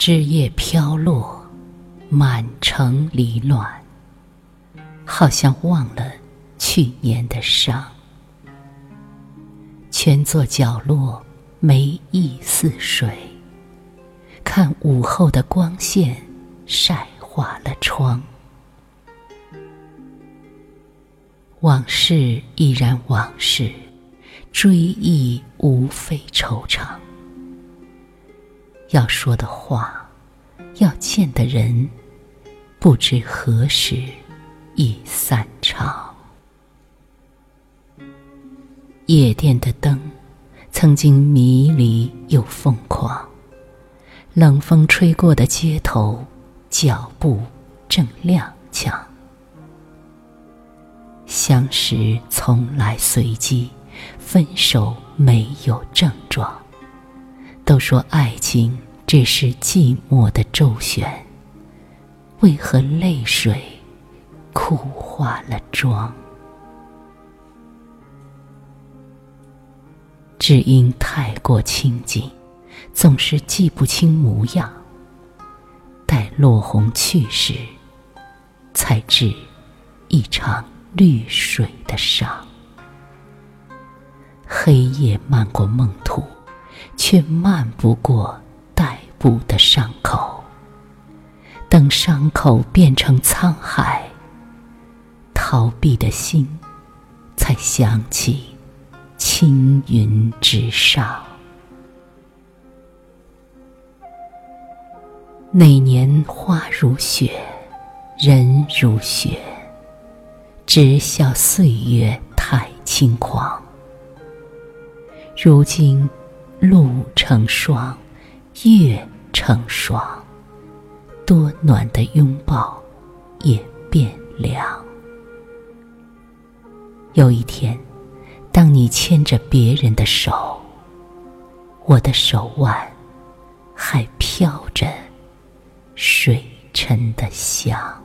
枝叶飘落，满城离乱，好像忘了去年的伤。蜷坐角落，眉意似水，看午后的光线晒花了窗。往事依然往事，追忆无非惆怅。要说的话，要见的人，不知何时已散场。夜店的灯，曾经迷离又疯狂。冷风吹过的街头，脚步正踉跄。相识从来随机，分手没有症状。都说爱情只是寂寞的周旋，为何泪水哭化了妆？只因太过亲近，总是记不清模样。待落红去时，才知一场。绿水的伤，黑夜漫过梦途，却漫不过待步的伤口。等伤口变成沧海，逃避的心才想起青云之上。那年花如雪，人如雪。只笑岁月太轻狂。如今露成霜，月成霜，多暖的拥抱也变凉。有一天，当你牵着别人的手，我的手腕还飘着水沉的香。